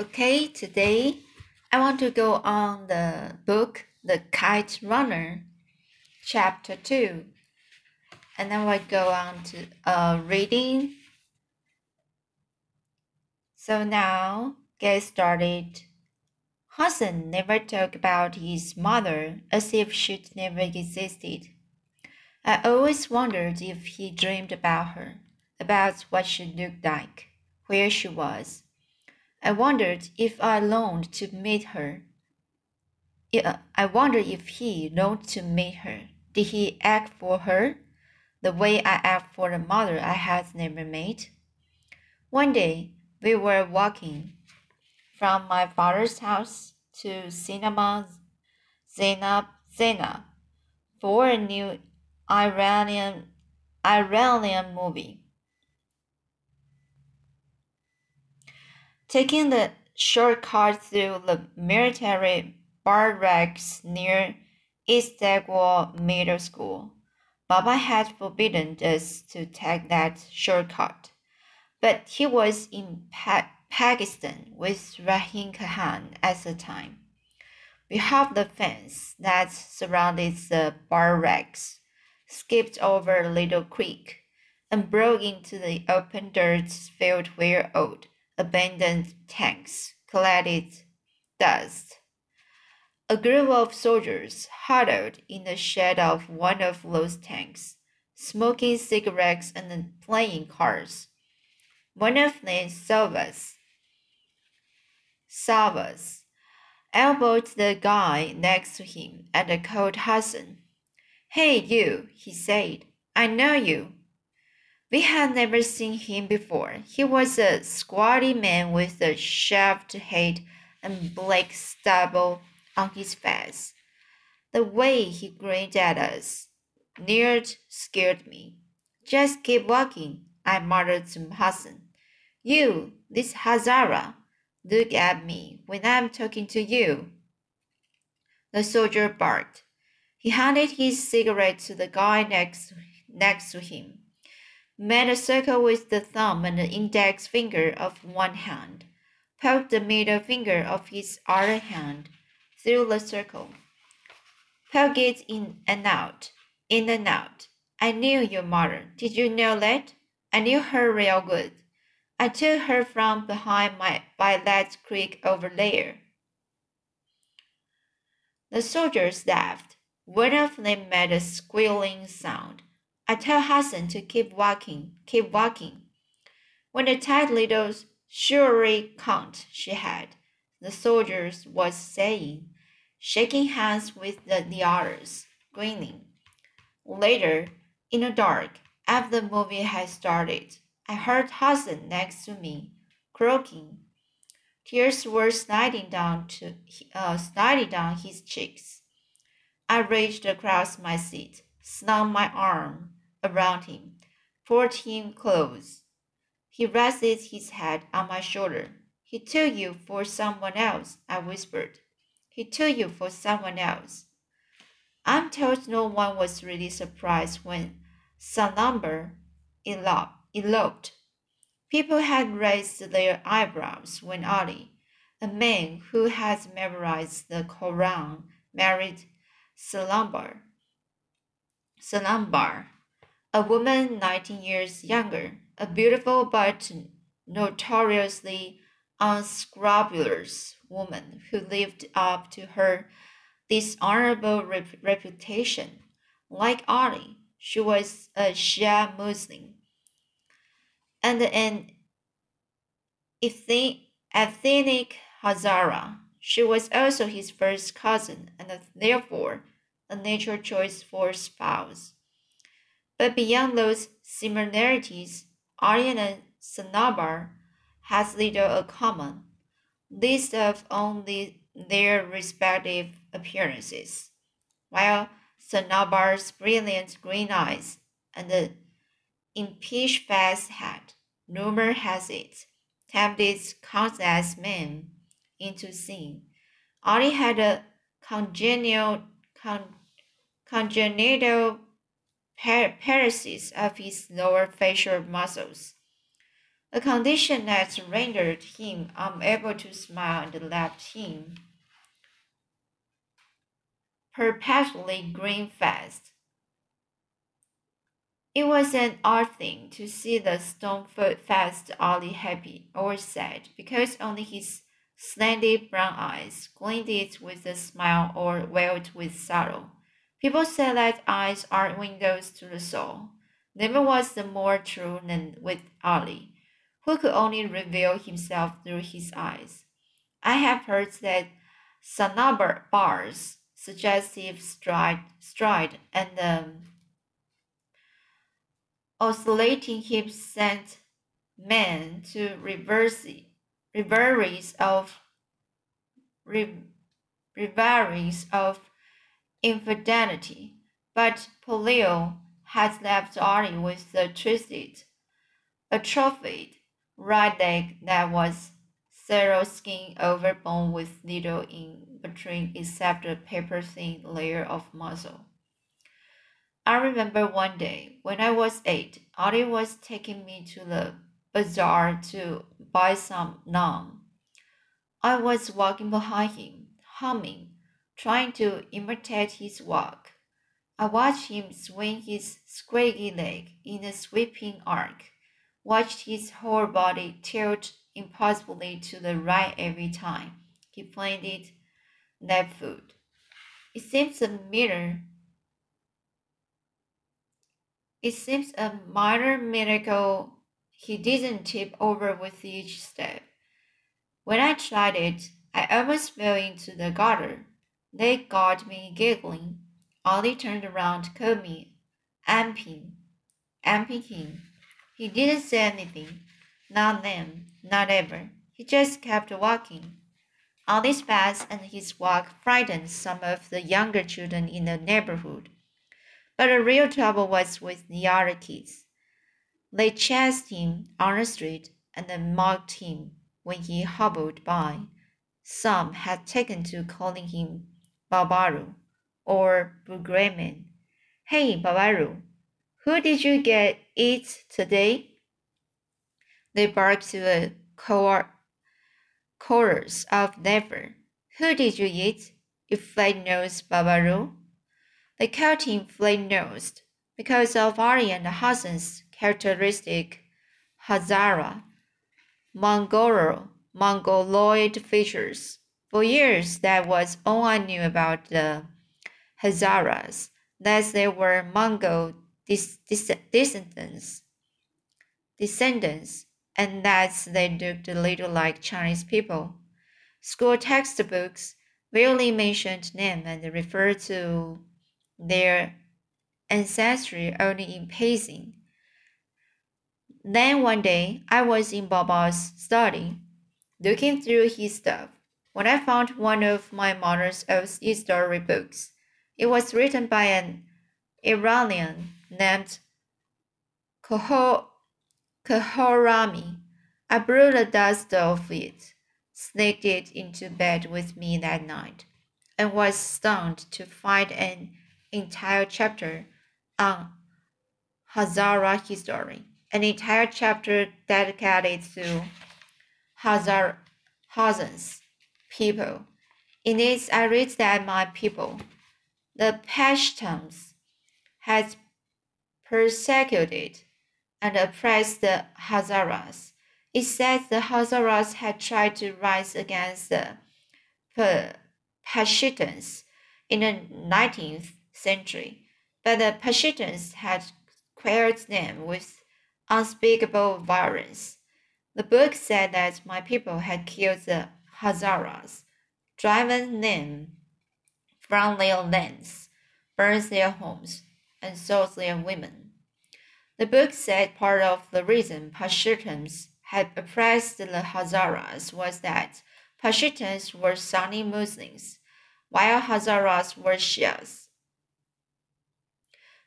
Okay, today I want to go on the book The Kite Runner, chapter 2. And then we'll go on to uh, reading. So now, get started. Hassan never talked about his mother as if she'd never existed. I always wondered if he dreamed about her, about what she looked like, where she was I wondered if I longed to meet her. I wondered if he longed to meet her. Did he act for her the way I act for the mother I had never met? One day we were walking from my father's house to cinema Zainab Zainab for a new Iranian Iranian movie. Taking the shortcut through the military barracks near East Istanbul Middle School, Baba had forbidden us to take that shortcut. But he was in pa Pakistan with Rahim Khan at the time. We hopped the fence that surrounded the barracks, skipped over a little creek, and broke into the open dirt field where old abandoned tanks collected dust. A group of soldiers huddled in the shed of one of those tanks, smoking cigarettes and playing cards. One of them saw us. Saw us, elbowed the guy next to him and called Hassan. Hey, you, he said. I know you. We had never seen him before. He was a squatty man with a shaved head and black stubble on his face. The way he grinned at us neared scared me. Just keep walking, I muttered to Hassan. You, this Hazara, look at me when I'm talking to you. The soldier barked. He handed his cigarette to the guy next, next to him made a circle with the thumb and the index finger of one hand, poked the middle finger of his other hand through the circle, poked it in and out, in and out. I knew your mother. Did you know that? I knew her real good. I took her from behind my by that creek over there. The soldiers laughed. One of them made a squealing sound. I tell Hassan to keep walking, keep walking. When the tight little surely count she had, the soldiers was saying, shaking hands with the, the others, grinning. Later, in the dark, after the movie had started, I heard Hassan next to me, croaking. Tears were sliding down to uh, sliding down his cheeks. I reached across my seat, slung my arm around him, him close. He rested his head on my shoulder. He took you for someone else, I whispered. He took you for someone else. I'm told no one was really surprised when Sanaubar eloped. People had raised their eyebrows when Ali, a man who has memorized the Koran, married Salambar. Salambar a woman 19 years younger, a beautiful but notoriously unscrupulous woman who lived up to her dishonorable rep reputation. Like Ali, she was a Shia Muslim and an ethnic Hazara. She was also his first cousin and therefore a natural choice for spouse. But beyond those similarities, Aryan and Sanaubar has little in common, least of only their respective appearances. While Sanaubar's brilliant green eyes and the impeach face had, rumor has it, tempted countless men into sin. Ali had a congenial, con, congenital paralysis of his lower facial muscles. a condition that rendered him unable to smile and left him perpetually grin-faced. It was an odd thing to see the stone-faced Ali happy or sad, because only his slanted brown eyes glinted with a smile or wailed with sorrow. People say that eyes are windows to the soul. Never was the more true than with Ali, who could only reveal himself through his eyes. I have heard that sonobor bars, suggestive stride, stride and um, oscillating hips sent men to reverse, reveries of reveries of infidelity, but polio has left Ali with a twisted, atrophied right leg that was zero skin over bone with little in between except a paper thin layer of muscle. I remember one day when I was eight, Ali was taking me to the bazaar to buy some naan. I was walking behind him, humming, trying to imitate his walk. I watched him swing his squiggy leg in a sweeping arc, watched his whole body tilt impossibly to the right every time he planted that foot. It seems a mirror it seems a minor miracle he didn't tip over with each step. When I tried it, I almost fell into the gutter. They got me giggling. Ali turned around, called me amping, amping. He didn't say anything. Not then, not ever. He just kept walking. Ali's pace and his walk frightened some of the younger children in the neighborhood. But the real trouble was with the other kids. They chased him on the street and then mocked him when he hobbled by. Some had taken to calling him Babalu or Bugreman. Hey, Babalu, who did you get eat today? They barked to a chorus of never. Who did you eat, you flat-nosed Babalu? They called him flat-nosed because of Ali and Hassan's characteristic Hazara, Mongolo, Mongoloid features. For years, that was all I knew about the Hazaras, that they were Mongol descendants, descendants, and that they looked a little like Chinese people. School textbooks rarely mentioned them and referred to their ancestry only in passing. Then one day, I was in Baba's study, looking through his stuff, when I found one of my mother's old history books. It was written by an Iranian named Khorami. I blew the dust off it, sneaked it into bed with me that night, and was stunned to find an entire chapter on Hazara history, an entire chapter dedicated to Hazar Hazans people. In it, I read that my people, the Pashtuns, had persecuted and oppressed the Hazaras. It says the Hazaras had tried to rise against the Pashtuns in the 19th century, but the Pashtuns had quelled them with unspeakable violence. The book said that my people had killed the Hazaras, driven them from their lands, burned their homes, and sold their women. The book said part of the reason Pashtuns had oppressed the Hazaras was that Pashtuns were Sunni Muslims, while Hazaras were Shias.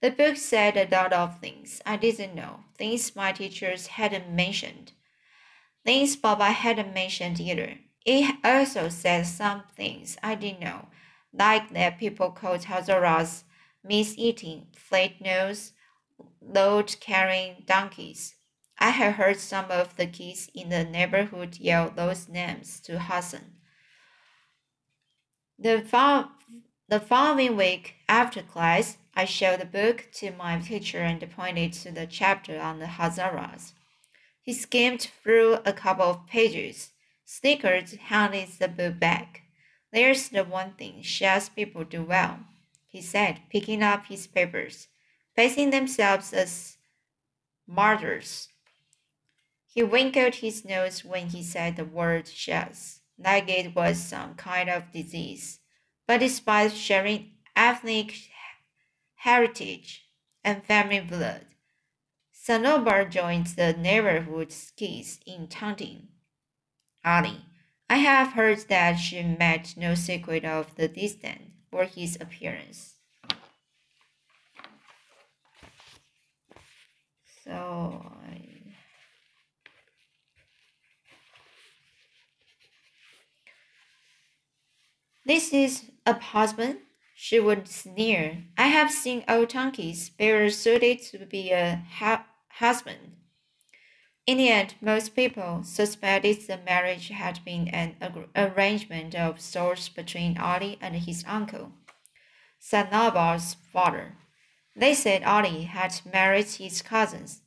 The book said a lot of things I didn't know, things my teachers hadn't mentioned, things Baba hadn't mentioned either. It also said some things I didn't know, like that people called Hazaras meat-eating, flat-nosed, load-carrying donkeys. I had heard some of the kids in the neighborhood yell those names to Hassan. The, fo- the following week, after class, I showed the book to my teacher and pointed to the chapter on the Hazaras. He skimmed through a couple of pages, snickered, handed the book back. There's the one thing Shah's people do well, he said, picking up his papers, facing themselves as martyrs. He wrinkled his nose when he said the word Shahs, like it was some kind of disease. But despite sharing ethnic heritage and family blood, Sanaubar joined the neighborhood skis in taunting Ali. I have heard that she made no secret of the disdain for his appearance. So I This is a husband, she would sneer. I have seen old donkeys better suited to be a ha- husband. In the end, most people suspected the marriage had been an arrangement of sorts between Ali and his uncle, Sanaubar's father. They said Ali had married his cousins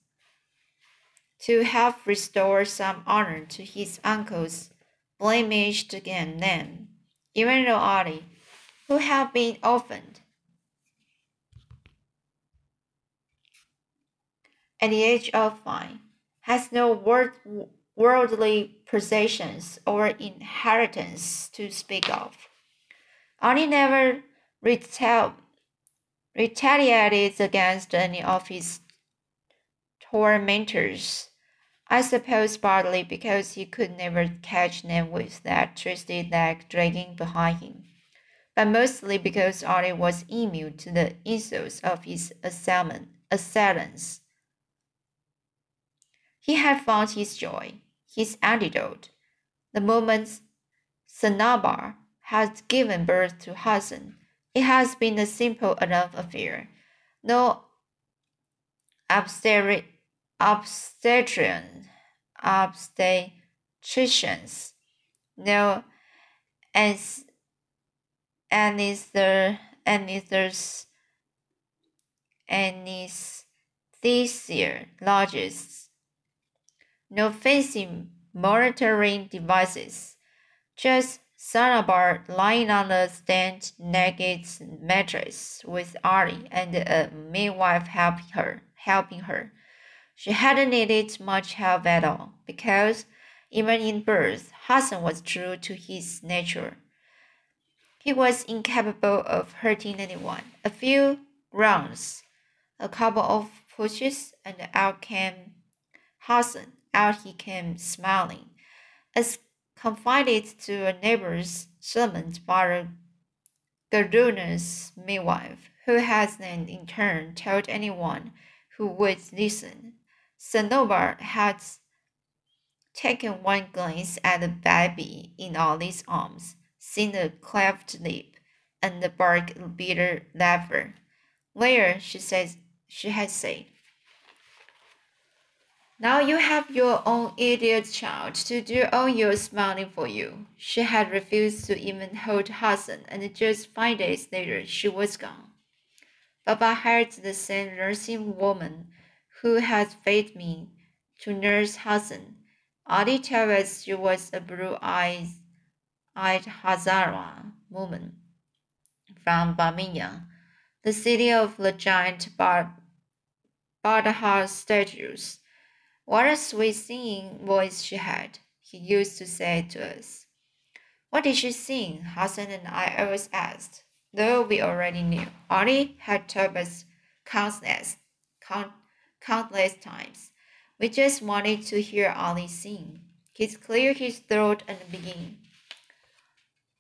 to help restore some honor to his uncle's blemished name even though Ali, who had been orphaned at the age of five, has no worldly possessions or inheritance to speak of. Ali never retal retaliated against any of his tormentors I suppose partly because he could never catch them with that twisted leg dragging behind him, but mostly because Ali was immune to the insults of his assailant, assailants. He had found his joy, his antidote, the moment Sanaubar had given birth to Hassan. It has been a simple enough affair. No obstetric obstetrician, obstetricians, no as anesthesia, anesthesiologists, no fancy monitoring devices, just Sanaubar lying on a stand naked mattress with Ali and a midwife helping her helping her. She hadn't needed much help at all, because even in birth, Hassan was true to his nature. He was incapable of hurting anyone. A few rounds, a couple of pushes, and out came Hassan. Out he came smiling, as confided to a neighbor's servant by a Garduna's midwife, who has then in turn told anyone who would listen. Sanaubar had taken one glance at the baby in Ali's arms, seen the cleft lip, and the bark bitter laughter. Later, she said, she had said, now you have your own idiot child to do all your smiling for you. She had refused to even hold Hassan, and just five days later she was gone. Baba hired the same nursing woman who had fed me to nurse Hassan. Ali tells us she was a blue-eyed Hazara woman from Bamiyan, the city of the giant Buddha statues. What a sweet singing voice she had, he used to say to us. What did she sing? Hassan and I always asked, though we already knew. Ali had told us countless, count, countless times. We just wanted to hear Ali sing. He cleared his throat and began.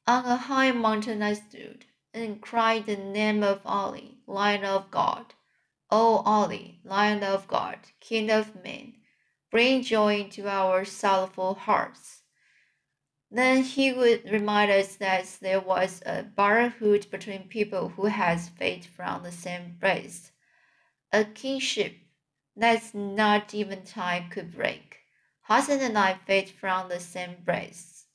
On a high mountain I stood and cried the name of Ali, Lion of God. O Ali, Lion of God, King of men, bring joy into our sorrowful hearts. Then he would remind us that there was a brotherhood between people who had faith from the same breast, a kinship that not even time could break. Hassan and I fed from the same breasts.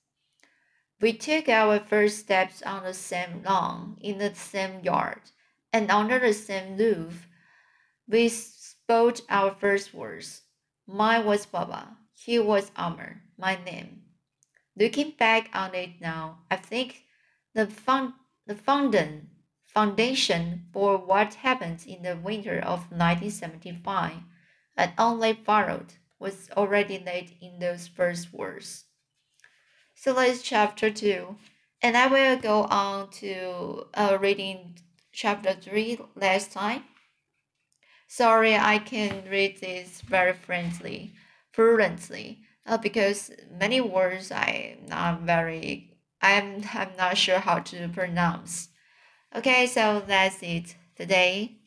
We took our first steps on the same lawn, in the same yard, and under the same roof. We spoke our first words. Mine was Baba. He was Amir, my name. Looking back on it now, I think the, fun, the foundation, foundation for what happened in the winter of 1975 and only followed was already laid in those first words. So let's chapter 2. And I will go on to uh, reading chapter 3 last time. Sorry, I can read this very friendly, fluently, uh, because many words I'm not very, I'm, I'm not sure how to pronounce. Okay, so that's it today.